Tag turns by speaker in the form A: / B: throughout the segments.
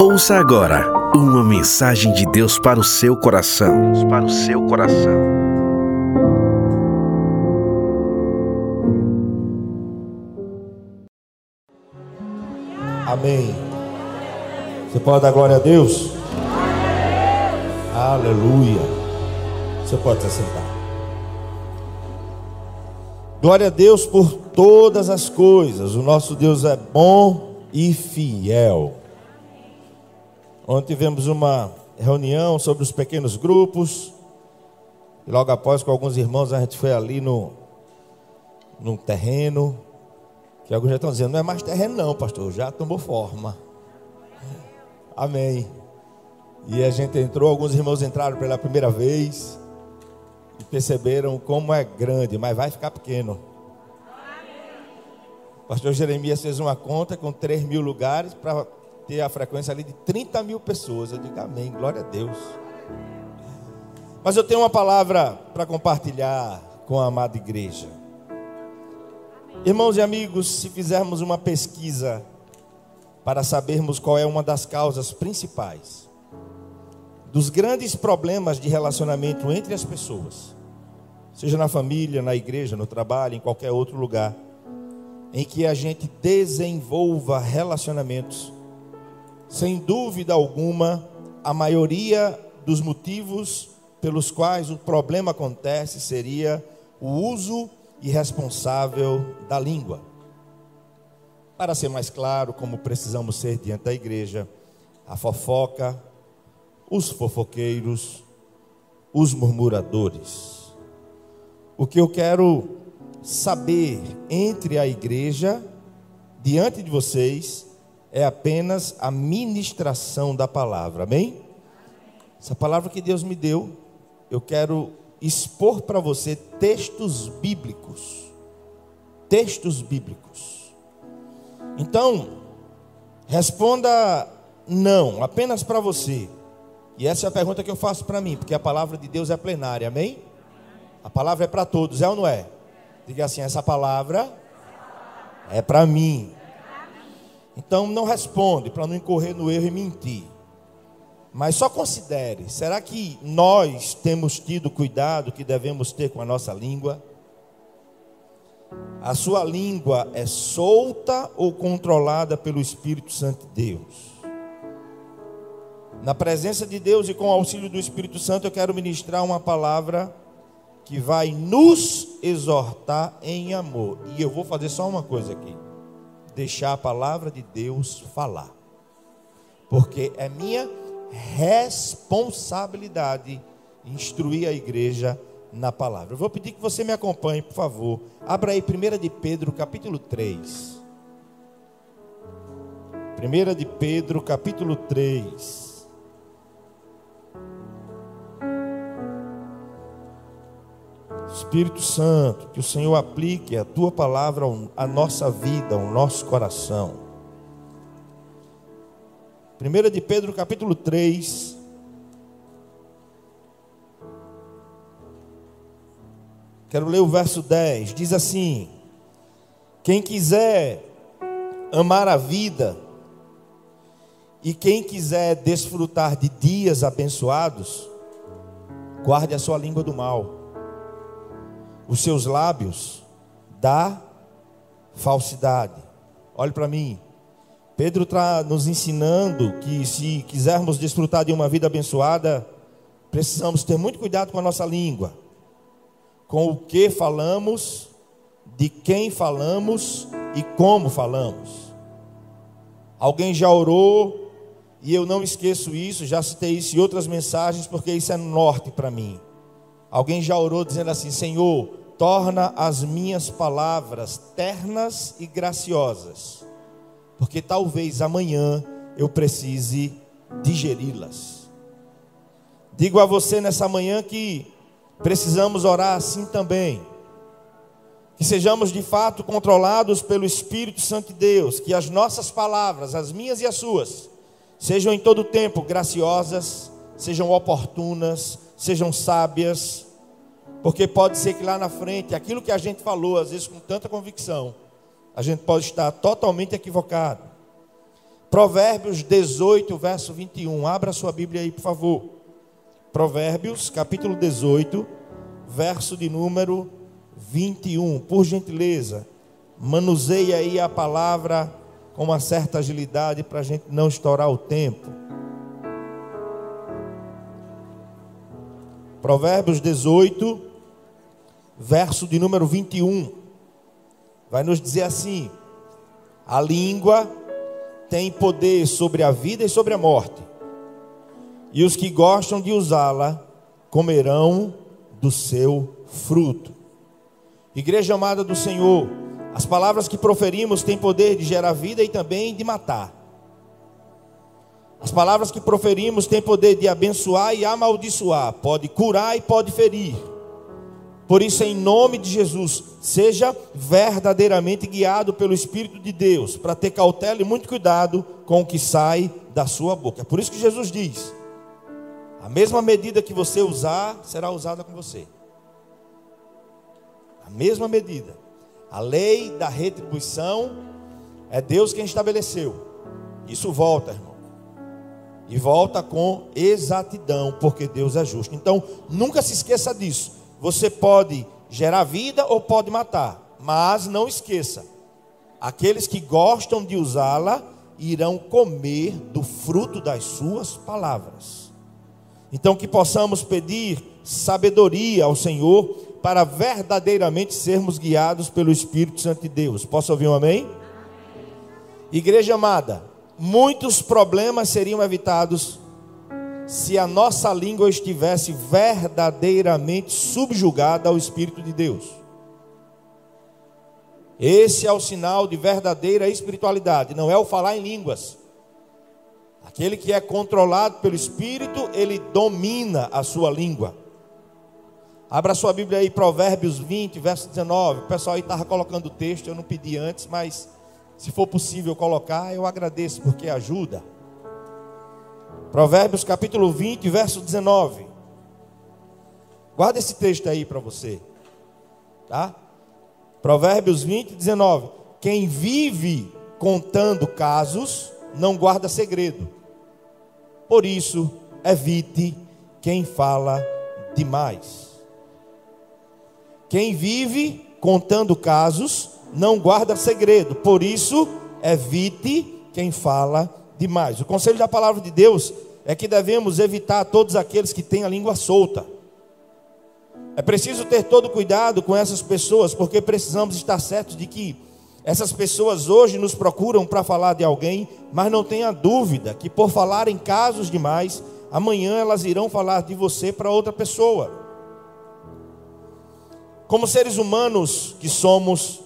A: Ouça agora uma mensagem de Deus para o seu coração. Deus para o seu coração.
B: Amém. Você pode dar glória a Deus? Aleluia. Você pode se sentar. Glória a Deus por todas as coisas. O nosso Deus é bom e fiel. Ontem tivemos uma reunião sobre os pequenos grupos. E logo após, com alguns irmãos, a gente foi ali no, no terreno. Que alguns já estão dizendo, não é mais terreno, não, pastor, já tomou forma. Amém. E a gente entrou, alguns irmãos entraram pela primeira vez e perceberam como é grande, mas vai ficar pequeno. Pastor Jeremias fez uma conta com 3 mil lugares para ter a frequência ali de 30 mil pessoas. Eu digo amém, glória a Deus. Mas eu tenho uma palavra para compartilhar com a amada igreja. Irmãos e amigos, se fizermos uma pesquisa para sabermos qual é uma das causas principais dos grandes problemas de relacionamento entre as pessoas, seja na família, na igreja, no trabalho, em qualquer outro lugar, em que a gente desenvolva relacionamentos, sem dúvida alguma, a maioria dos motivos pelos quais o problema acontece seria o uso irresponsável da língua. Para ser mais claro, como precisamos ser diante da igreja, a fofoca, os fofoqueiros, os murmuradores. O que eu quero saber entre a igreja, diante de vocês, é apenas a ministração da palavra, amém? Essa palavra que Deus me deu, eu quero expor para você textos bíblicos. Textos bíblicos. Então, responda não, apenas para você. E essa é a pergunta que eu faço para mim, porque a palavra de Deus é plenária, amém? A palavra é para todos, é ou não é? Diga assim: essa palavra é para mim. Então não responde para não incorrer no erro e mentir. Mas só considere: será que nós temos tido cuidado que devemos ter com a nossa língua? A sua língua é solta ou controlada pelo Espírito Santo de Deus? Na presença de Deus e com o auxílio do Espírito Santo, eu quero ministrar uma palavra que vai nos exortar em amor. E eu vou fazer só uma coisa aqui: deixar a palavra de Deus falar, porque é minha responsabilidade instruir a igreja na palavra. Eu vou pedir que você me acompanhe, por favor. Abra aí 1 de Pedro, capítulo 3. 1 de Pedro, capítulo 3. Espírito Santo, que o Senhor aplique a tua palavra à nossa vida, ao nosso coração. 1 de Pedro capítulo 3. Quero ler o verso 10. Diz assim: Quem quiser amar a vida, e quem quiser desfrutar de dias abençoados, guarde a sua língua do mal, os seus lábios da falsidade. Olhe para mim. Pedro está nos ensinando que se quisermos desfrutar de uma vida abençoada, precisamos ter muito cuidado com a nossa língua, com o que falamos, de quem falamos e como falamos. Alguém já orou, e eu não esqueço isso, já citei isso em outras mensagens, porque isso é norte para mim. Alguém já orou dizendo assim: Senhor, torna as minhas palavras ternas e graciosas porque talvez amanhã eu precise digeri-las. Digo a você nessa manhã que precisamos orar assim também. Que sejamos de fato controlados pelo Espírito Santo de Deus, que as nossas palavras, as minhas e as suas, sejam em todo tempo graciosas, sejam oportunas, sejam sábias, porque pode ser que lá na frente, aquilo que a gente falou, às vezes com tanta convicção, a gente pode estar totalmente equivocado. Provérbios 18, verso 21. Abra sua Bíblia aí, por favor. Provérbios, capítulo 18, verso de número 21. Por gentileza, manuseie aí a palavra com uma certa agilidade para a gente não estourar o tempo. Provérbios 18, verso de número 21. Vai nos dizer assim: a língua tem poder sobre a vida e sobre a morte, e os que gostam de usá-la comerão do seu fruto. Igreja amada do Senhor, as palavras que proferimos têm poder de gerar vida e também de matar. As palavras que proferimos têm poder de abençoar e amaldiçoar, pode curar e pode ferir. Por isso, em nome de Jesus, seja verdadeiramente guiado pelo Espírito de Deus, para ter cautela e muito cuidado com o que sai da sua boca. É por isso que Jesus diz: a mesma medida que você usar, será usada com você. A mesma medida. A lei da retribuição é Deus quem estabeleceu. Isso volta, irmão. E volta com exatidão, porque Deus é justo. Então, nunca se esqueça disso. Você pode gerar vida ou pode matar, mas não esqueça: aqueles que gostam de usá-la irão comer do fruto das suas palavras. Então, que possamos pedir sabedoria ao Senhor para verdadeiramente sermos guiados pelo Espírito Santo de Deus. Posso ouvir um amém? Igreja amada, muitos problemas seriam evitados se a nossa língua estivesse verdadeiramente subjugada ao Espírito de Deus. Esse é o sinal de verdadeira espiritualidade, não é o falar em línguas. Aquele que é controlado pelo Espírito, ele domina a sua língua. Abra sua Bíblia aí, Provérbios 20, verso 19. O pessoal aí estava colocando o texto, eu não pedi antes, mas se for possível colocar, eu agradeço, porque ajuda. Provérbios capítulo 20, verso 19. Guarda esse texto aí para você. Tá? Provérbios 20, 19. Quem vive contando casos, não guarda segredo. Por isso, evite quem fala demais. Quem vive contando casos, não guarda segredo. Por isso, evite quem fala demais. O conselho da palavra de Deus é que devemos evitar todos aqueles que têm a língua solta. É preciso ter todo cuidado com essas pessoas, porque precisamos estar certos de que essas pessoas hoje nos procuram para falar de alguém, mas não tenha dúvida que por falar em casos demais, amanhã elas irão falar de você para outra pessoa. Como seres humanos que somos,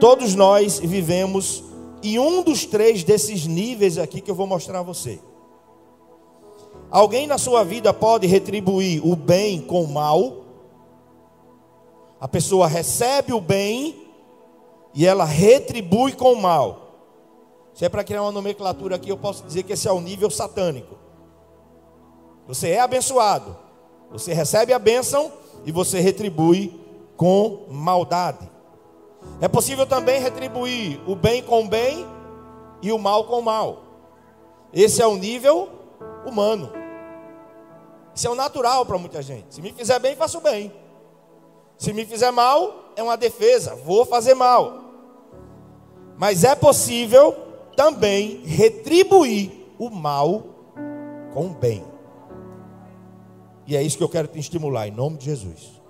B: todos nós vivemos e um dos três desses níveis aqui que eu vou mostrar a você. Alguém na sua vida pode retribuir o bem com o mal. A pessoa recebe o bem e ela retribui com o mal. Se é para criar uma nomenclatura aqui, eu posso dizer que esse é o nível satânico. Você é abençoado, você recebe a bênção e você retribui com maldade. É possível também retribuir o bem com o bem e o mal com o mal. Esse é o nível humano. Isso é o natural para muita gente. Se me fizer bem, faço bem. Se me fizer mal, é uma defesa, vou fazer mal. Mas é possível também retribuir o mal com o bem. E é isso que eu quero te estimular, em nome de Jesus.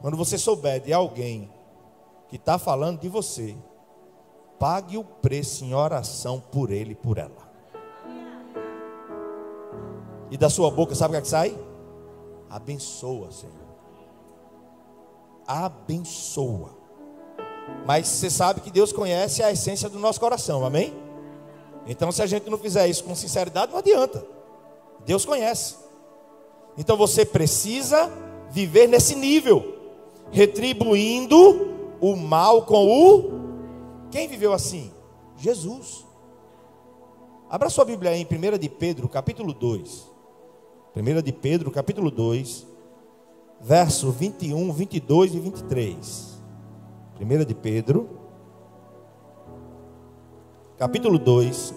B: Quando você souber de alguém que está falando de você, pague o preço em oração por ele e por ela. E da sua boca, sabe o que, é que sai? Abençoa, Senhor. Abençoa. Mas você sabe que Deus conhece a essência do nosso coração, amém? Então, se a gente não fizer isso com sinceridade, não adianta. Deus conhece. Então você precisa viver nesse nível, retribuindo o mal com o. Quem viveu assim? Jesus. Abra sua Bíblia aí em 1 de Pedro, capítulo 2. 1 de Pedro, capítulo 2, verso 21, 22 e 23. 1 de Pedro, capítulo 2,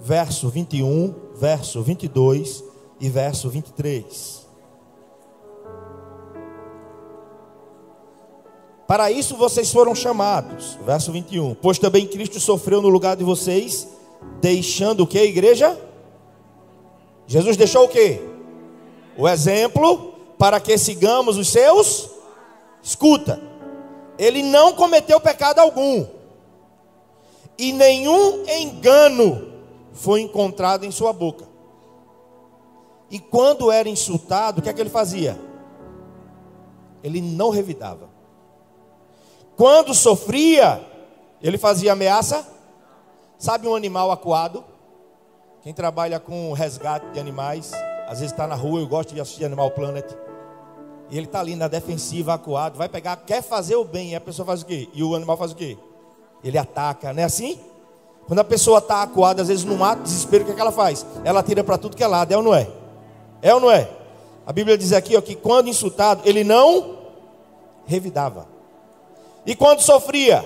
B: verso 21, verso 22 e verso 23. Para isso vocês foram chamados, verso 21. Pois também Cristo sofreu no lugar de vocês, deixando o que, igreja? Jesus deixou o que? O exemplo para que sigamos os seus. Escuta, ele não cometeu pecado algum, e nenhum engano foi encontrado em sua boca. E quando era insultado, o que é que ele fazia? Ele não revidava. Quando sofria, ele fazia ameaça. Sabe um animal acuado? Quem trabalha com resgate de animais, às vezes está na rua, eu gosto de assistir Animal Planet. E ele está ali na defensiva, acuado, vai pegar, quer fazer o bem, e a pessoa faz o quê? E o animal faz o quê? Ele ataca, não é assim? Quando a pessoa está acuada, às vezes no mato, desespero, o que, é que ela faz? Ela tira para tudo que é lado, é ou não é? É ou não é? A Bíblia diz aqui ó, que quando insultado, ele não revidava. E quando sofria,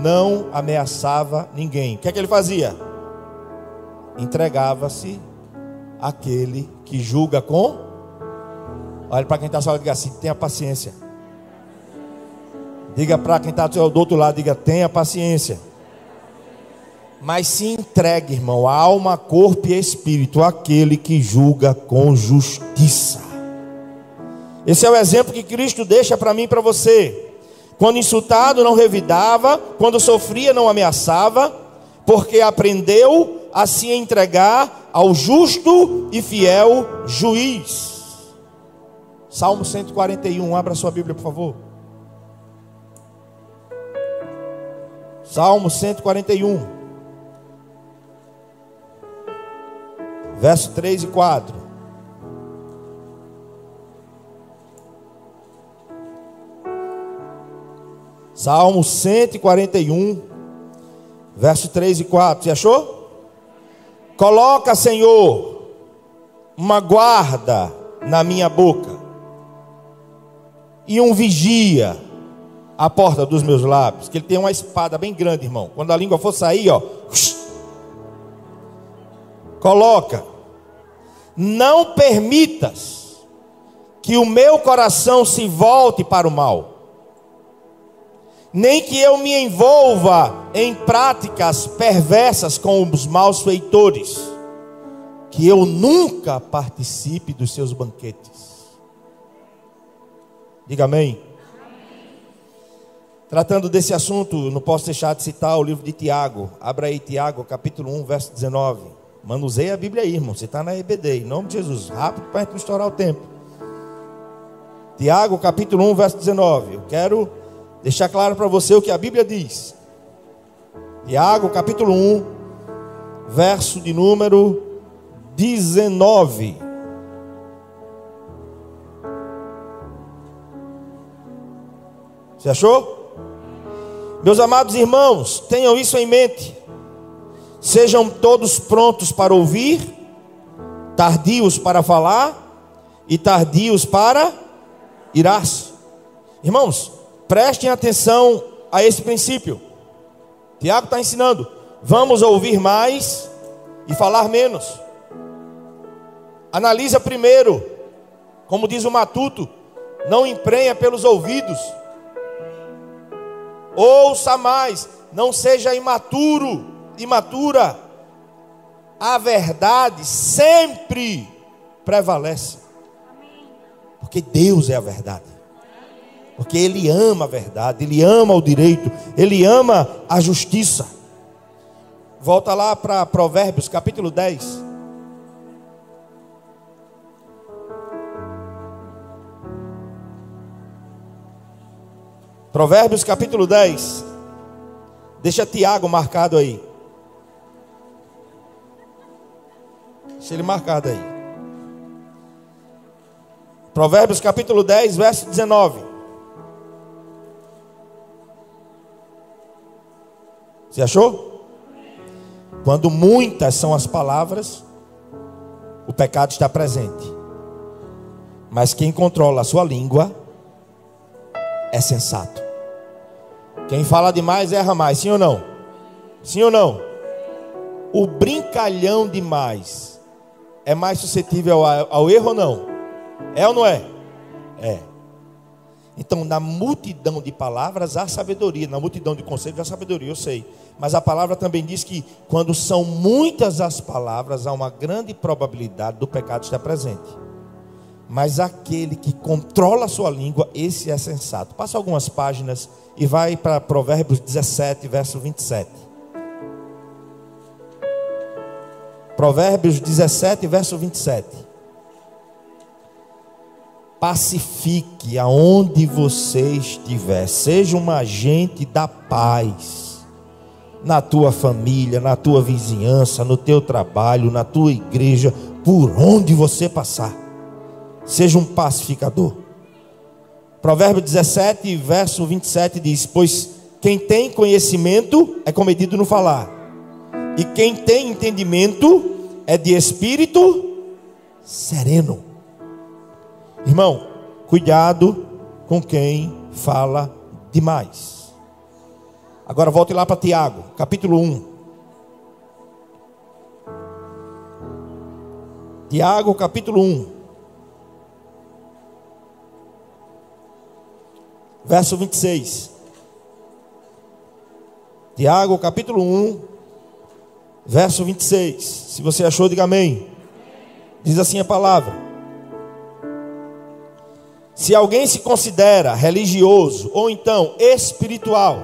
B: não ameaçava ninguém. O que é que ele fazia? Entregava-se àquele que julga com Olha para quem está só diga assim: tenha paciência. Diga para quem está do outro lado, diga: tenha paciência. Mas se entregue, irmão, alma, corpo e espírito, àquele que julga com justiça. Esse é o exemplo que Cristo deixa para mim e para você. Quando insultado, não revidava, quando sofria, não ameaçava, porque aprendeu a se entregar ao justo e fiel juiz. Salmo 141, abra sua Bíblia, por favor. Salmo 141, verso 3 e 4. Salmo 141, verso 3 e 4. Você achou? Coloca, Senhor, uma guarda na minha boca e um vigia à porta dos meus lábios, que ele tem uma espada bem grande, irmão. Quando a língua for sair, ó, coloca. Não permitas que o meu coração se volte para o mal, nem que eu me envolva em práticas perversas com os maus feitores, que eu nunca participe dos seus banquetes. Diga amém. Tratando desse assunto, não posso deixar de citar o livro de Tiago. Abra aí Tiago, capítulo 1, verso 19. Manuseia a Bíblia aí, irmão. Você está na EBD, em nome de Jesus. Rápido para a gente não estourar o tempo. Tiago, capítulo 1, verso 19. Eu quero deixar claro para você o que a Bíblia diz. Tiago, capítulo 1, verso de número 19. Você achou? Meus amados irmãos, tenham isso em mente. Sejam todos prontos para ouvir, tardios para falar e tardios para irar-se. Irmãos, prestem atenção a esse princípio. Tiago está ensinando: vamos ouvir mais e falar menos. Analisa primeiro, como diz o matuto, não emprenha pelos ouvidos Ouça mais, não seja imaturo, imatura. A verdade sempre prevalece. Porque Deus é a verdade. Porque Ele ama a verdade, Ele ama o direito, Ele ama a justiça. Volta lá para Provérbios capítulo 10. Provérbios capítulo 10. Deixa Tiago marcado aí. Deixa ele marcado aí. Provérbios capítulo 10, verso 19. Você achou? Quando muitas são as palavras, o pecado está presente. Mas quem controla a sua língua é sensato Quem fala demais erra mais, sim ou não? Sim ou não? O brincalhão demais é mais suscetível ao, ao erro ou não? É ou não é? É. Então, na multidão de palavras há sabedoria, na multidão de conselhos há sabedoria, eu sei. Mas a palavra também diz que quando são muitas as palavras, há uma grande probabilidade do pecado estar presente. Mas aquele que controla a sua língua, esse é sensato. Passa algumas páginas e vai para Provérbios 17, verso 27. Provérbios 17, verso 27. Pacifique aonde você estiver, seja um agente da paz, na tua família, na tua vizinhança, no teu trabalho, na tua igreja, por onde você passar, seja um pacificador. Provérbio 17, verso 27 diz: Pois quem tem conhecimento é comedido no falar, e quem tem entendimento é de espírito sereno. Irmão, cuidado com quem fala demais. Agora volte lá para Tiago, capítulo 1. Tiago, capítulo 1. Verso 26. Tiago, capítulo 1, verso 26. Se você achou, diga amém. Diz assim a palavra. Se alguém se considera religioso ou então espiritual,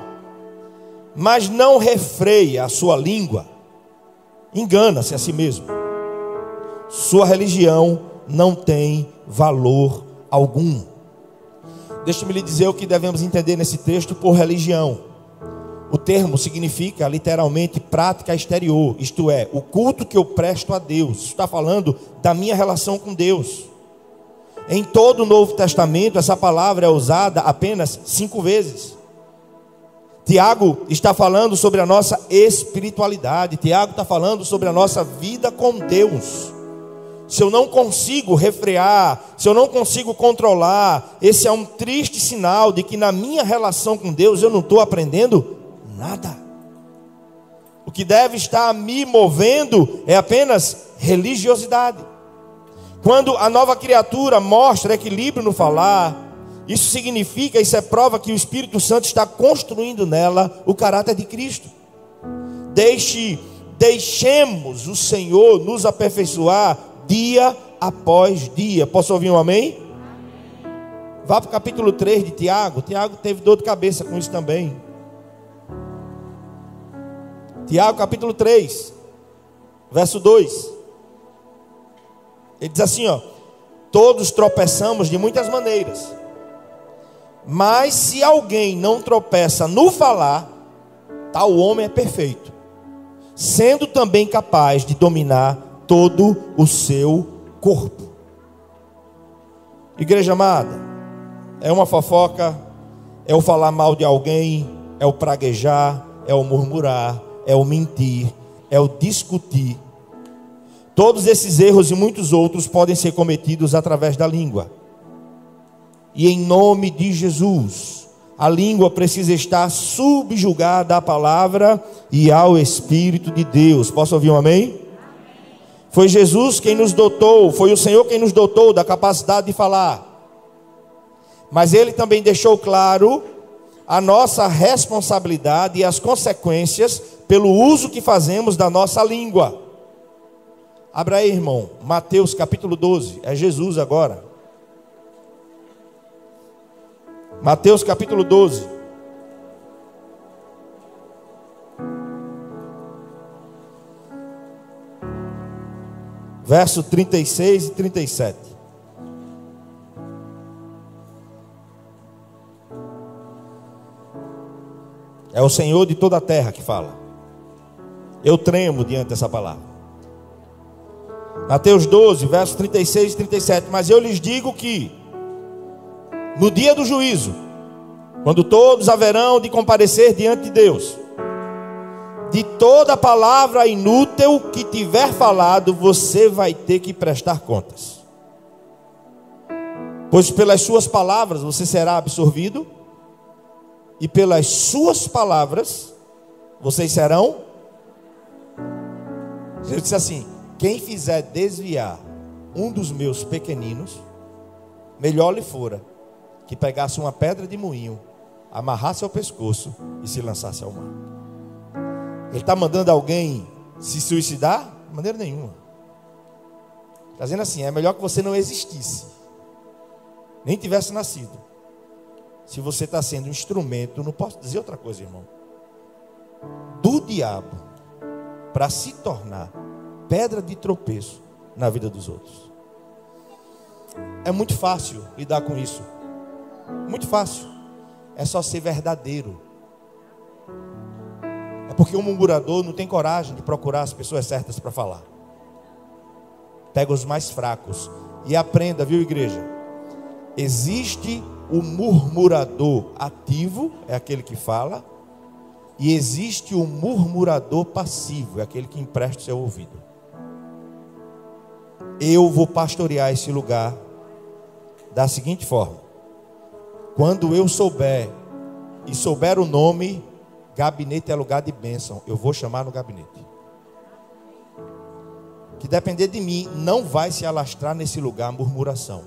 B: mas não refreia a sua língua, engana-se a si mesmo. Sua religião não tem valor algum. Deixe-me lhe dizer o que devemos entender nesse texto por religião. O termo significa literalmente prática exterior, isto é, o culto que eu presto a Deus. Está falando da minha relação com Deus. Em todo o Novo Testamento, essa palavra é usada apenas cinco vezes. Tiago está falando sobre a nossa espiritualidade. Tiago está falando sobre a nossa vida com Deus. Se eu não consigo refrear, se eu não consigo controlar, esse é um triste sinal de que na minha relação com Deus eu não estou aprendendo nada. O que deve estar me movendo é apenas religiosidade. Quando a nova criatura mostra equilíbrio no falar, isso significa, isso é prova que o Espírito Santo está construindo nela o caráter de Cristo. Deixe, deixemos o Senhor nos aperfeiçoar dia após dia. Posso ouvir um amém? Vá para o capítulo 3 de Tiago. Tiago teve dor de cabeça com isso também. Tiago, capítulo 3, verso 2. Ele diz assim, ó: Todos tropeçamos de muitas maneiras. Mas se alguém não tropeça no falar, tal homem é perfeito, sendo também capaz de dominar todo o seu corpo. Igreja amada, é uma fofoca, é o falar mal de alguém, é o praguejar, é o murmurar, é o mentir, é o discutir, Todos esses erros e muitos outros podem ser cometidos através da língua. E em nome de Jesus, a língua precisa estar subjugada à palavra e ao Espírito de Deus. Posso ouvir um amém? Foi Jesus quem nos dotou, foi o Senhor quem nos dotou da capacidade de falar. Mas Ele também deixou claro a nossa responsabilidade e as consequências pelo uso que fazemos da nossa língua. Abra aí, irmão, Mateus capítulo 12, é Jesus agora. Mateus capítulo 12. Verso 36 e 37. É o Senhor de toda a terra que fala. Eu tremo diante dessa palavra. Mateus 12, versos 36 e 37. Mas eu lhes digo que, no dia do juízo, quando todos haverão de comparecer diante de Deus, de toda palavra inútil que tiver falado, você vai ter que prestar contas. Pois pelas suas palavras você será absorvido e pelas suas palavras vocês serão. Jesus disse assim: quem fizer desviar um dos meus pequeninos, melhor lhe fora que pegasse uma pedra de moinho, amarrasse ao pescoço e se lançasse ao mar. Ele está mandando alguém se suicidar? De maneira nenhuma. Está dizendo assim: é melhor que você não existisse, nem tivesse nascido. Se você está sendo um instrumento, não posso dizer outra coisa, irmão, do diabo para se tornar pedra de tropeço na vida dos outros. É muito fácil lidar com isso. Muito fácil. É só ser verdadeiro. É porque o um murmurador não tem coragem de procurar as pessoas certas para falar. Pega os mais fracos e aprenda, viu, igreja? Existe o murmurador ativo, é aquele que fala, e existe o murmurador passivo, é aquele que empresta o seu ouvido. Eu vou pastorear esse lugar da seguinte forma: quando eu souber e souber o nome, gabinete é lugar de bênção, eu vou chamar no gabinete. Que depender de mim, não vai se alastrar nesse lugar murmuração.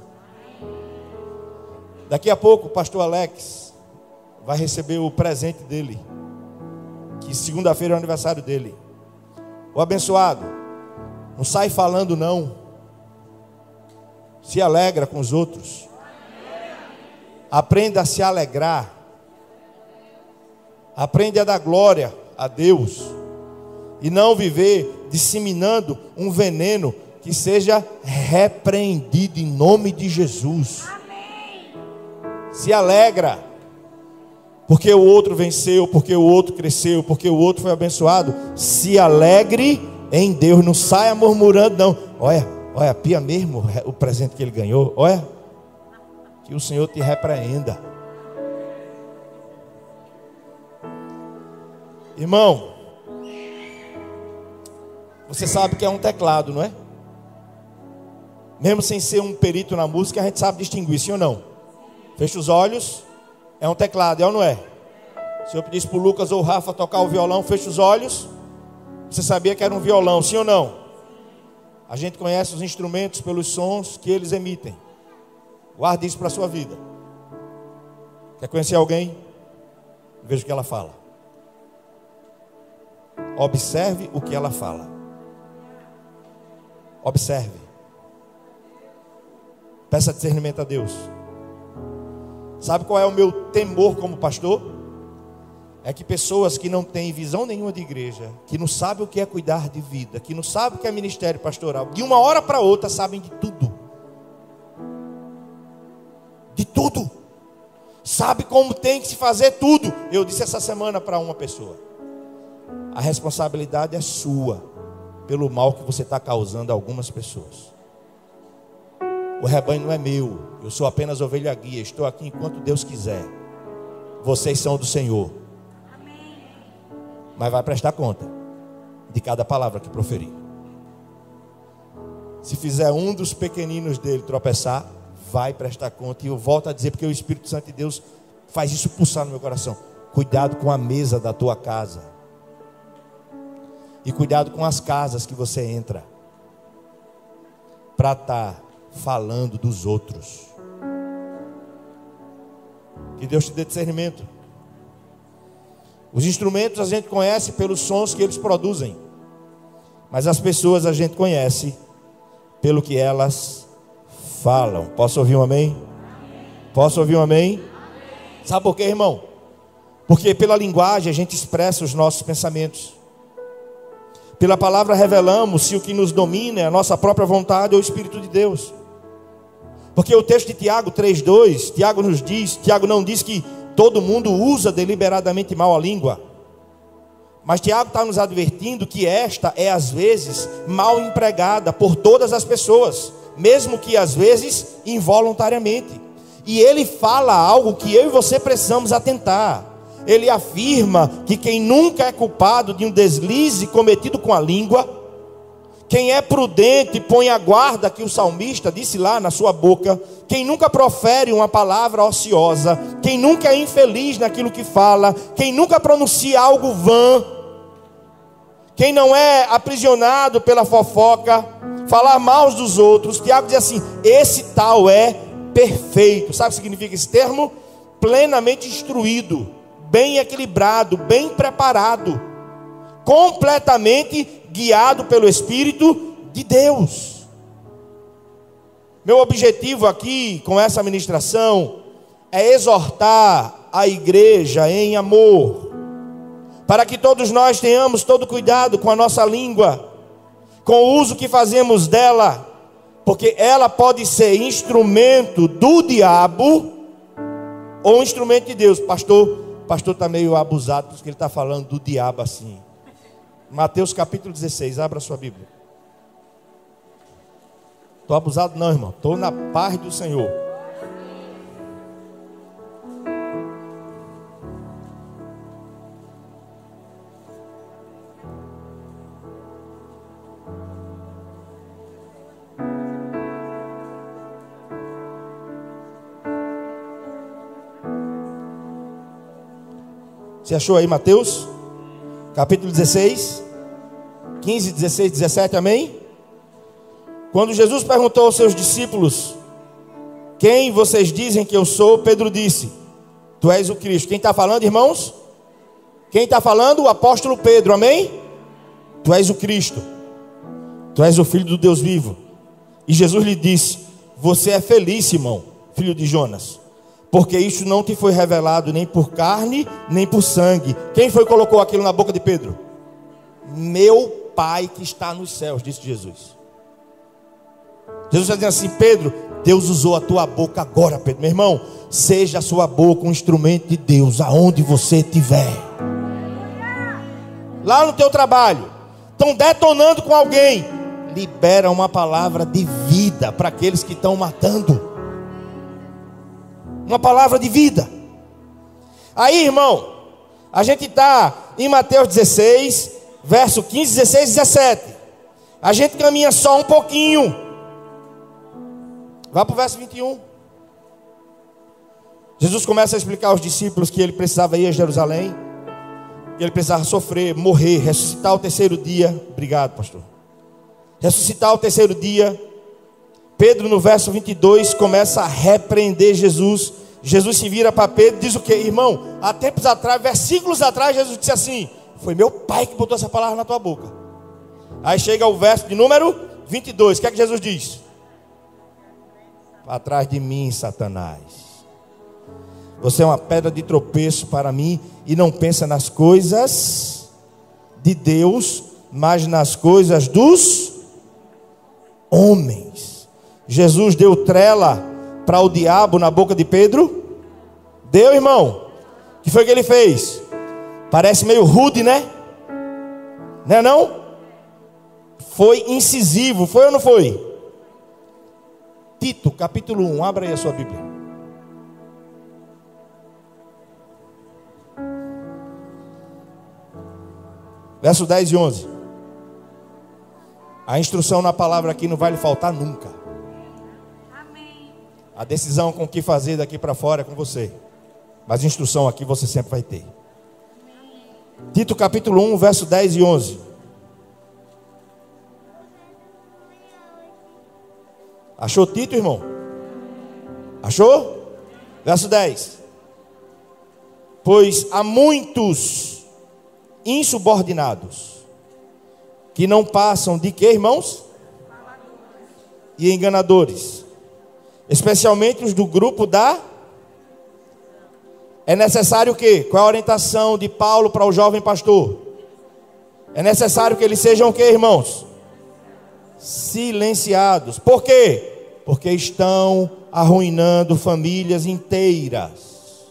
B: Daqui a pouco o pastor Alex vai receber o presente dele que segunda-feira é o aniversário dele. O abençoado, não sai falando não. Se alegra com os outros. Aprenda a se alegrar. Aprende a dar glória a Deus. E não viver disseminando um veneno que seja repreendido em nome de Jesus. Se alegra porque o outro venceu, porque o outro cresceu, porque o outro foi abençoado. Se alegre em Deus, não saia murmurando, não. Olha, olha, pia mesmo o presente que ele ganhou. Olha, que o Senhor te repreenda. Irmão, você sabe que é um teclado, não é? Mesmo sem ser um perito na música, a gente sabe distinguir, sim ou não? Fecha os olhos. É um teclado, é ou não é? Se eu pedisse para o Lucas ou o Rafa tocar o violão, fecha os olhos. Você sabia que era um violão, sim ou não? A gente conhece os instrumentos pelos sons que eles emitem. Guarde isso para a sua vida. Quer conhecer alguém? Veja o que ela fala. Observe o que ela fala. Observe. Peça discernimento a Deus. Sabe qual é o meu temor como pastor? É que pessoas que não têm visão nenhuma de igreja, que não sabem o que é cuidar de vida, que não sabem o que é ministério pastoral, de uma hora para outra sabem de tudo. De tudo. Sabe como tem que se fazer tudo. Eu disse essa semana para uma pessoa: a responsabilidade é sua pelo mal que você está causando a algumas pessoas. O rebanho não é meu, eu sou apenas ovelha guia, estou aqui enquanto Deus quiser. Vocês são do Senhor. Mas vai prestar conta de cada palavra que proferir. Se fizer um dos pequeninos dele tropeçar, vai prestar conta. E eu volto a dizer, porque o Espírito Santo de Deus faz isso pulsar no meu coração. Cuidado com a mesa da tua casa. E cuidado com as casas que você entra. Para estar tá falando dos outros. Que Deus te dê discernimento. Os instrumentos a gente conhece pelos sons que eles produzem, mas as pessoas a gente conhece pelo que elas falam. Posso ouvir um amém? Posso ouvir um amém? amém? Sabe por quê, irmão? Porque pela linguagem a gente expressa os nossos pensamentos. Pela palavra revelamos se o que nos domina é a nossa própria vontade ou o Espírito de Deus. Porque o texto de Tiago 3,2, Tiago nos diz, Tiago não diz que todo mundo usa deliberadamente mal a língua. Mas Tiago está nos advertindo que esta é às vezes mal empregada por todas as pessoas, mesmo que às vezes involuntariamente. E ele fala algo que eu e você precisamos atentar. Ele afirma que quem nunca é culpado de um deslize cometido com a língua, Quem é prudente põe a guarda que o salmista disse lá na sua boca. Quem nunca profere uma palavra ociosa. Quem nunca é infeliz naquilo que fala. Quem nunca pronuncia algo vã. Quem não é aprisionado pela fofoca. Falar mal dos outros. Tiago diz assim: esse tal é perfeito. Sabe o que significa esse termo? Plenamente instruído, bem equilibrado, bem preparado completamente guiado pelo Espírito de Deus. Meu objetivo aqui com essa ministração é exortar a igreja em amor, para que todos nós tenhamos todo cuidado com a nossa língua, com o uso que fazemos dela, porque ela pode ser instrumento do diabo ou instrumento de Deus. Pastor, pastor está meio abusado porque ele está falando do diabo assim. Mateus capítulo 16, abra sua Bíblia. Estou abusado, não, irmão. Estou na paz do Senhor. Você achou aí, Mateus? capítulo 16, 15, 16, 17, amém? Quando Jesus perguntou aos seus discípulos: Quem vocês dizem que eu sou? Pedro disse: Tu és o Cristo. Quem está falando, irmãos? Quem está falando? O apóstolo Pedro, amém? Tu és o Cristo, tu és o Filho do Deus vivo. E Jesus lhe disse: Você é feliz, Simão, filho de Jonas porque isso não te foi revelado nem por carne, nem por sangue. Quem foi que colocou aquilo na boca de Pedro? Meu Pai que está nos céus, disse Jesus. Jesus está dizendo assim: Pedro, Deus usou a tua boca agora, Pedro. Meu irmão, seja a sua boca um instrumento de Deus, aonde você estiver. Lá no teu trabalho, estão detonando com alguém. Libera uma palavra de vida para aqueles que estão matando uma palavra de vida. Aí, irmão, a gente está em Mateus 16, verso 15, 16 e 17. A gente caminha só um pouquinho. Vá para o verso 21. Jesus começa a explicar aos discípulos que ele precisava ir a Jerusalém, que ele precisava sofrer, morrer, ressuscitar o terceiro dia. Obrigado, pastor. Ressuscitar o terceiro dia. Pedro, no verso 22, começa a repreender Jesus Jesus se vira para Pedro e diz o que? Irmão, há tempos atrás, versículos atrás, Jesus disse assim: Foi meu pai que botou essa palavra na tua boca. Aí chega o verso de número 22. O que é que Jesus diz? Para trás de mim, Satanás. Você é uma pedra de tropeço para mim e não pensa nas coisas de Deus, mas nas coisas dos homens. Jesus deu trela para o diabo na boca de Pedro? Deu, irmão? O que foi que ele fez? Parece meio rude, né? Não é não? Foi incisivo, foi ou não foi? Tito, capítulo 1, abra aí a sua Bíblia. Verso 10 e 11. A instrução na palavra aqui não vai lhe faltar nunca. A decisão com o que fazer daqui para fora é com você. Mas instrução aqui você sempre vai ter. Tito capítulo 1, verso 10 e 11. Achou Tito, irmão? Achou? Verso 10. Pois há muitos insubordinados que não passam de que, irmãos? E enganadores especialmente os do grupo da. É necessário o quê? Qual é a orientação de Paulo para o jovem pastor? É necessário que eles sejam o quê, irmãos? Silenciados. Por quê? Porque estão arruinando famílias inteiras,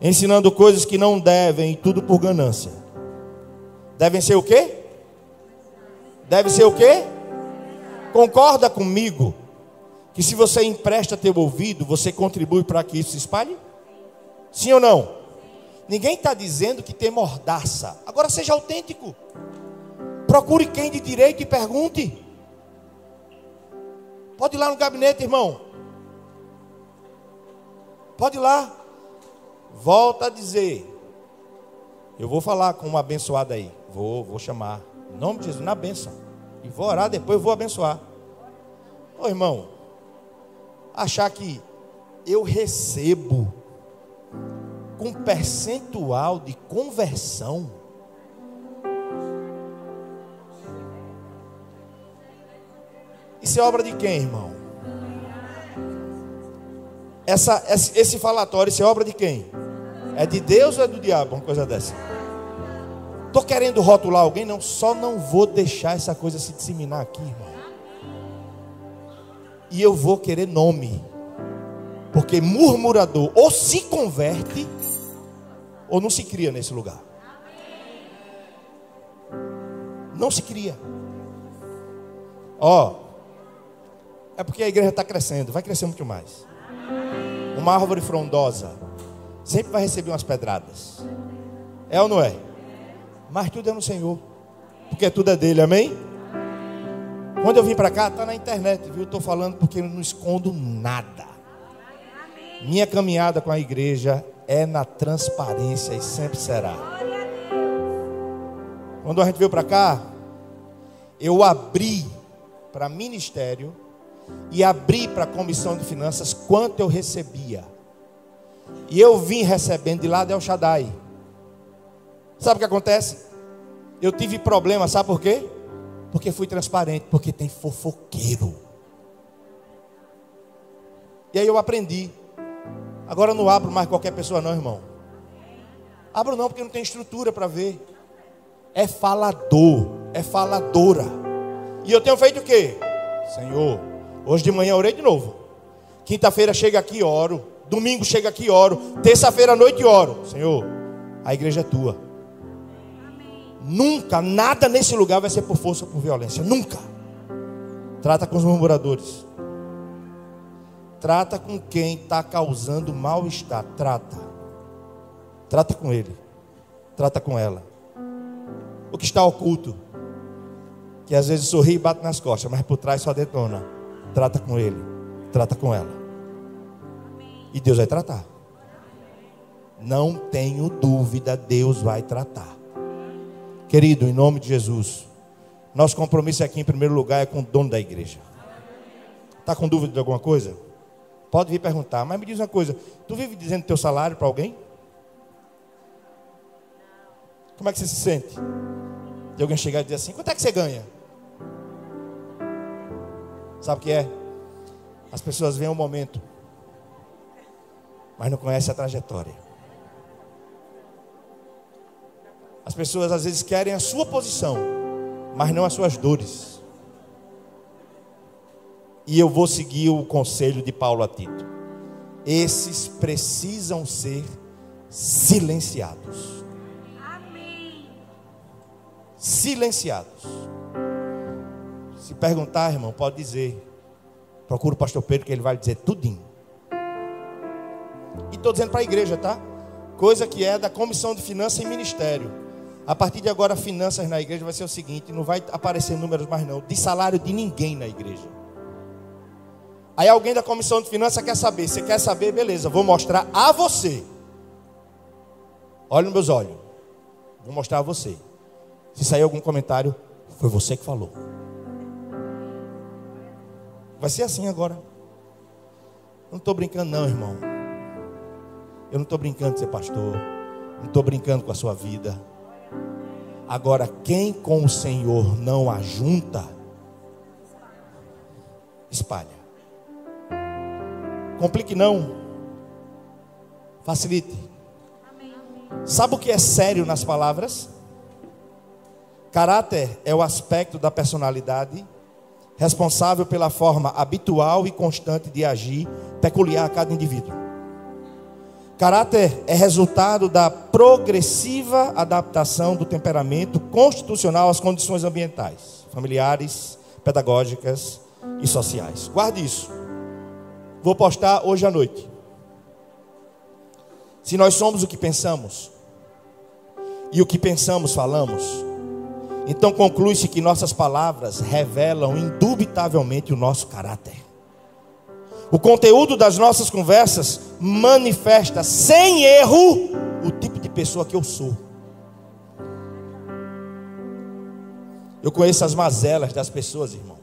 B: ensinando coisas que não devem, tudo por ganância. Devem ser o quê? Deve ser o quê? Concorda comigo? Que se você empresta teu ouvido, você contribui para que isso se espalhe? Sim ou não? Ninguém está dizendo que tem mordaça. Agora seja autêntico. Procure quem de direito e pergunte. Pode ir lá no gabinete, irmão. Pode ir lá. Volta a dizer. Eu vou falar com uma abençoada aí. Vou, vou chamar. Em nome de Jesus, na bênção. E vou orar, depois vou abençoar. Ô irmão, achar que eu recebo com percentual de conversão. Isso é obra de quem, irmão? Essa, esse falatório, isso é obra de quem? É de Deus ou é do diabo? Uma coisa dessa. Estou querendo rotular alguém? Não, só não vou deixar essa coisa se disseminar aqui, irmão. E eu vou querer nome. Porque murmurador ou se converte ou não se cria nesse lugar. Não se cria. Ó, é porque a igreja está crescendo, vai crescer muito mais. Uma árvore frondosa sempre vai receber umas pedradas. É ou não é? Mas tudo é no Senhor, porque tudo é dele, amém? Quando eu vim para cá, está na internet, viu? Estou falando porque eu não escondo nada. Minha caminhada com a igreja é na transparência e sempre será. Quando a gente veio para cá, eu abri para ministério e abri para a comissão de finanças quanto eu recebia. E eu vim recebendo de lá de El Shaddai. Sabe o que acontece? Eu tive problema, sabe por quê? Porque fui transparente, porque tem fofoqueiro. E aí eu aprendi. Agora eu não abro mais qualquer pessoa, não, irmão. Abro não, porque não tem estrutura para ver. É falador, é faladora. E eu tenho feito o quê? Senhor, Hoje de manhã orei de novo. Quinta-feira chega aqui oro. Domingo chega aqui oro. Terça-feira à noite oro. Senhor, a igreja é tua. Nunca, nada nesse lugar vai ser por força ou por violência. Nunca. Trata com os murmuradores. Trata com quem está causando mal-estar. Trata. Trata com ele. Trata com ela. O que está oculto. Que às vezes sorri e bate nas costas, mas por trás só detona trata com ele, trata com ela. E Deus vai tratar. Não tenho dúvida, Deus vai tratar. Querido, em nome de Jesus, nosso compromisso aqui em primeiro lugar é com o dono da igreja. Está com dúvida de alguma coisa? Pode vir perguntar, mas me diz uma coisa: tu vive dizendo teu salário para alguém? Como é que você se sente? De alguém chegar e dizer assim: quanto é que você ganha? Sabe o que é? As pessoas veem o momento, mas não conhecem a trajetória. As pessoas às vezes querem a sua posição, mas não as suas dores. E eu vou seguir o conselho de Paulo a Tito. Esses precisam ser silenciados. Silenciados. Se perguntar, irmão, pode dizer. Procura o pastor Pedro que ele vai dizer tudinho. E estou dizendo para a igreja, tá? Coisa que é da comissão de finanças e ministério. A partir de agora, finanças na igreja vai ser o seguinte: não vai aparecer números mais não, de salário de ninguém na igreja. Aí alguém da comissão de finanças quer saber. Você quer saber? Beleza, vou mostrar a você. Olha nos meus olhos. Vou mostrar a você. Se sair algum comentário, foi você que falou. Vai ser assim agora. Não estou brincando, não, irmão. Eu não estou brincando de ser pastor. Não estou brincando com a sua vida. Agora, quem com o Senhor não ajunta, espalha. Complique não. Facilite. Sabe o que é sério nas palavras? Caráter é o aspecto da personalidade responsável pela forma habitual e constante de agir, peculiar a cada indivíduo. Caráter é resultado da progressiva adaptação do temperamento constitucional às condições ambientais, familiares, pedagógicas e sociais. Guarde isso. Vou postar hoje à noite. Se nós somos o que pensamos, e o que pensamos falamos, Então conclui-se que nossas palavras revelam indubitavelmente o nosso caráter. O conteúdo das nossas conversas manifesta sem erro o tipo de pessoa que eu sou. Eu conheço as mazelas das pessoas, irmão.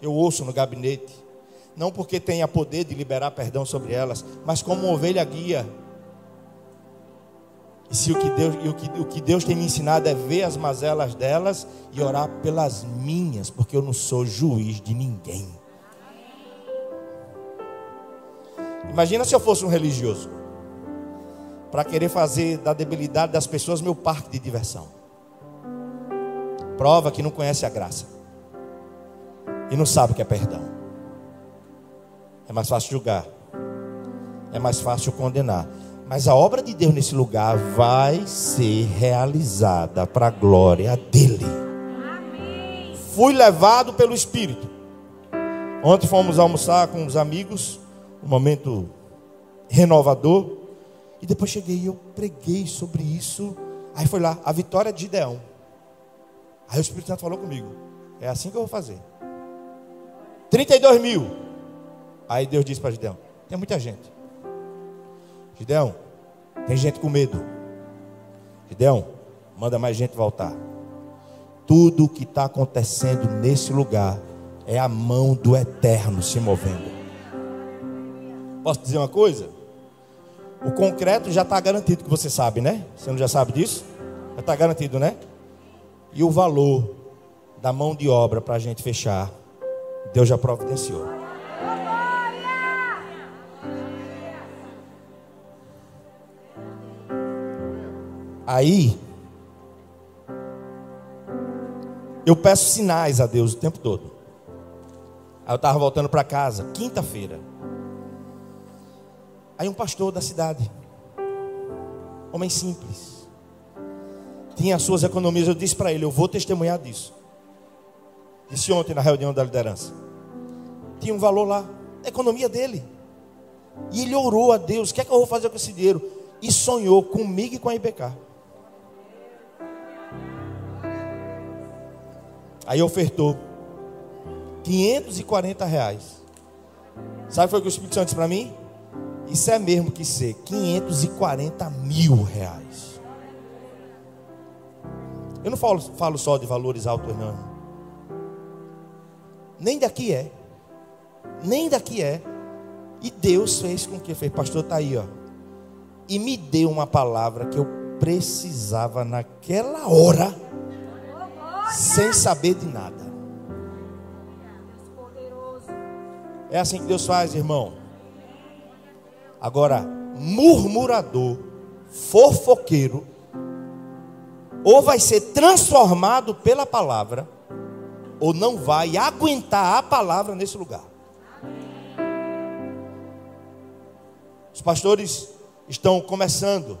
B: Eu ouço no gabinete, não porque tenha poder de liberar perdão sobre elas, mas como ovelha guia. E se o que, Deus, o, que, o que Deus tem me ensinado é ver as mazelas delas e orar pelas minhas, porque eu não sou juiz de ninguém. Imagina se eu fosse um religioso, para querer fazer da debilidade das pessoas meu parque de diversão. Prova que não conhece a graça e não sabe o que é perdão. É mais fácil julgar, é mais fácil condenar. Mas a obra de Deus nesse lugar vai ser realizada para a glória dele. Amém. Fui levado pelo Espírito. Ontem fomos almoçar com os amigos, um momento renovador. E depois cheguei e eu preguei sobre isso. Aí foi lá, a vitória de Gideão. Aí o Espírito Santo falou comigo: É assim que eu vou fazer. 32 mil. Aí Deus disse para Gideão: Tem muita gente. Gideão, tem gente com medo. Gideão, manda mais gente voltar. Tudo o que está acontecendo nesse lugar é a mão do eterno se movendo. Posso dizer uma coisa? O concreto já está garantido, que você sabe, né? Você não já sabe disso? Já está garantido, né? E o valor da mão de obra para a gente fechar, Deus já providenciou. Aí, eu peço sinais a Deus o tempo todo. Aí eu estava voltando para casa, quinta-feira. Aí um pastor da cidade, homem simples, tinha as suas economias. Eu disse para ele: Eu vou testemunhar disso. Disse ontem na reunião da liderança. Tinha um valor lá, economia dele. E ele orou a Deus: O que é que eu vou fazer com esse dinheiro? E sonhou comigo e com a IBK. Aí ofertou 540 reais. Sabe o que o Espírito Santo disse para mim? Isso é mesmo que ser 540 mil reais. Eu não falo, falo só de valores altos, não. Nem daqui é. Nem daqui é. E Deus fez com que fez, pastor, está aí, ó. E me deu uma palavra que eu precisava naquela hora sem saber de nada. É assim que Deus faz, irmão. Agora, murmurador, fofoqueiro, ou vai ser transformado pela palavra, ou não vai aguentar a palavra nesse lugar. Os pastores estão começando,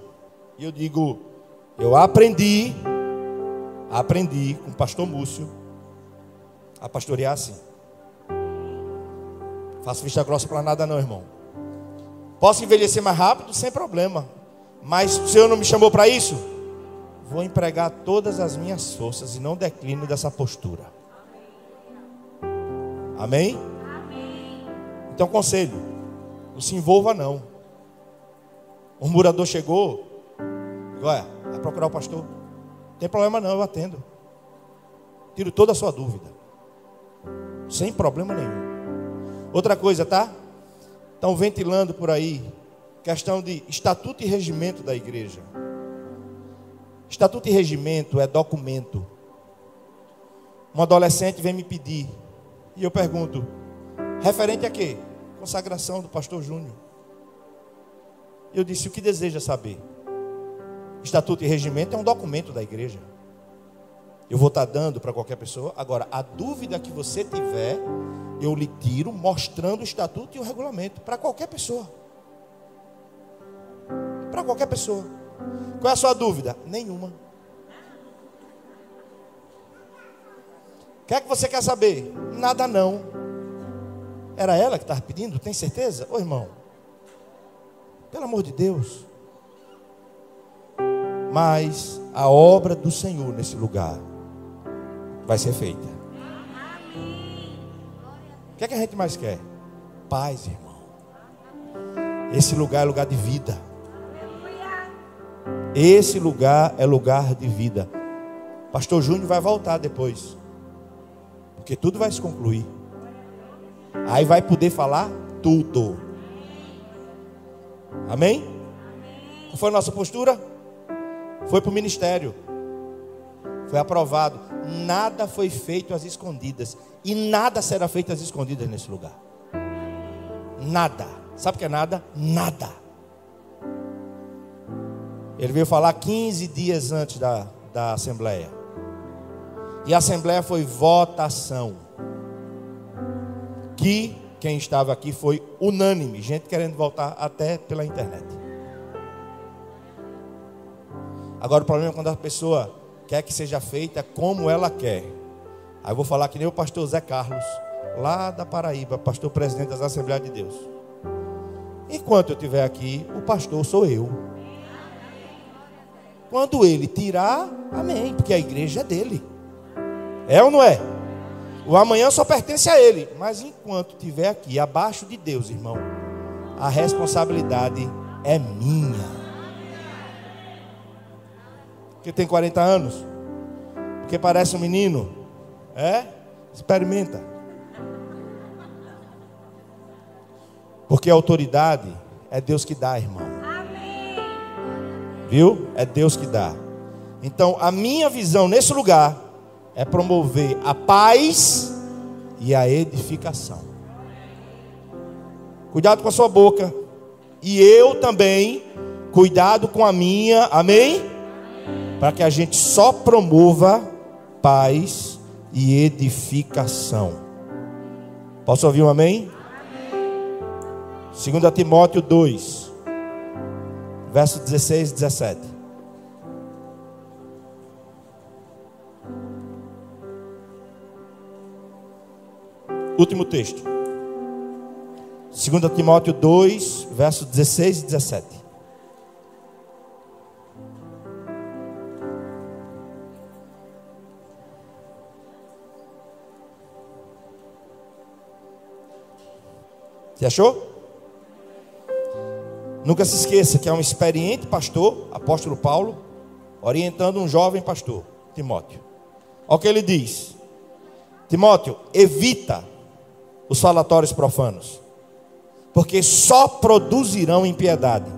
B: e eu digo, eu aprendi aprendi com o pastor Múcio a pastorear assim. Faço vista grossa para nada não, irmão. Posso envelhecer mais rápido sem problema. Mas o Senhor não me chamou para isso? Vou empregar todas as minhas forças e não declino dessa postura. Amém? Amém. Então, conselho: não se envolva, não. O murmurador chegou, olha, vai procurar o pastor. Tem problema não, eu atendo. Tiro toda a sua dúvida. Sem problema nenhum. Outra coisa, tá? Estão ventilando por aí questão de estatuto e regimento da igreja. Estatuto e regimento é documento. Um adolescente vem me pedir e eu pergunto: referente a quê? Consagração do pastor Júnior. Eu disse: o que deseja saber? Estatuto e regimento é um documento da igreja. Eu vou estar dando para qualquer pessoa. Agora, a dúvida que você tiver, eu lhe tiro mostrando o estatuto e o regulamento para qualquer pessoa. Para qualquer pessoa. Qual é a sua dúvida? Nenhuma. O que é que você quer saber? Nada não. Era ela que estava pedindo? Tem certeza? Ô irmão, pelo amor de Deus. Mas a obra do Senhor nesse lugar vai ser feita. O que, é que a gente mais quer? Paz, irmão. Esse lugar é lugar de vida. Esse lugar é lugar de vida. Pastor Júnior vai voltar depois. Porque tudo vai se concluir. Aí vai poder falar tudo. Amém? Qual foi a nossa postura? Foi para o ministério. Foi aprovado. Nada foi feito às escondidas. E nada será feito às escondidas nesse lugar. Nada. Sabe o que é nada? Nada. Ele veio falar 15 dias antes da, da Assembleia. E a Assembleia foi votação. Que quem estava aqui foi unânime. Gente querendo voltar até pela internet. Agora o problema é quando a pessoa quer que seja feita como ela quer. Aí eu vou falar que nem o pastor Zé Carlos, lá da Paraíba, pastor presidente das Assembleias de Deus. Enquanto eu estiver aqui, o pastor sou eu. Quando ele tirar, amém, porque a igreja é dele. É ou não é? O amanhã só pertence a ele. Mas enquanto estiver aqui, abaixo de Deus, irmão, a responsabilidade é minha. Porque tem 40 anos? Porque parece um menino? É? Experimenta. Porque a autoridade é Deus que dá, irmão. Viu? É Deus que dá. Então, a minha visão nesse lugar é promover a paz e a edificação. Cuidado com a sua boca. E eu também, cuidado com a minha, amém? Para que a gente só promova paz e edificação. Posso ouvir um amém? 2 Timóteo 2, verso 16 e 17. Último texto. 2 Timóteo 2, verso 16 e 17. Você achou? Nunca se esqueça que é um experiente pastor, apóstolo Paulo, orientando um jovem pastor, Timóteo. Olha o que ele diz: Timóteo, evita os falatórios profanos, porque só produzirão impiedade.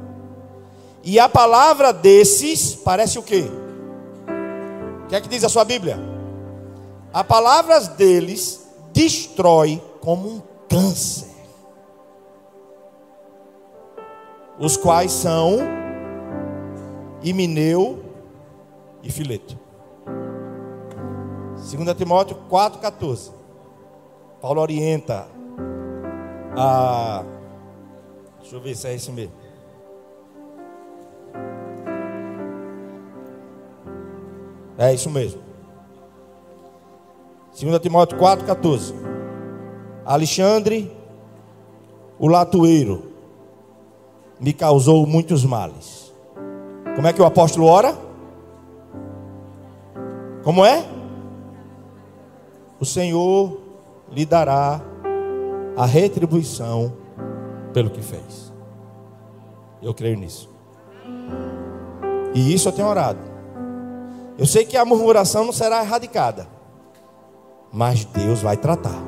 B: E a palavra desses parece o quê? O que é que diz a sua Bíblia? A palavra deles destrói como um câncer. Os quais são Imineu e Fileto. 2 Timóteo 4,14. Paulo orienta a. Deixa eu ver se é isso mesmo. É isso mesmo. 2 Timóteo 4,14. Alexandre, o latoeiro, me causou muitos males. Como é que o apóstolo ora? Como é? O Senhor lhe dará a retribuição pelo que fez. Eu creio nisso. E isso eu tenho orado. Eu sei que a murmuração não será erradicada, mas Deus vai tratar.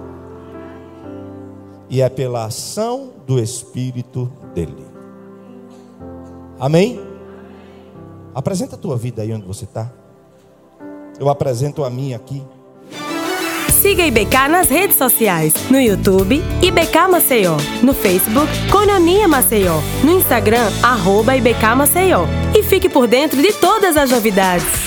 B: E é pela ação do Espírito dele. Amém? Apresenta a tua vida aí onde você está. Eu apresento a minha aqui.
C: Siga IBK nas redes sociais, no YouTube, IBK Maceió, no Facebook, Cononia Maceió, no Instagram, arroba IBK Maceió. E fique por dentro de todas as novidades.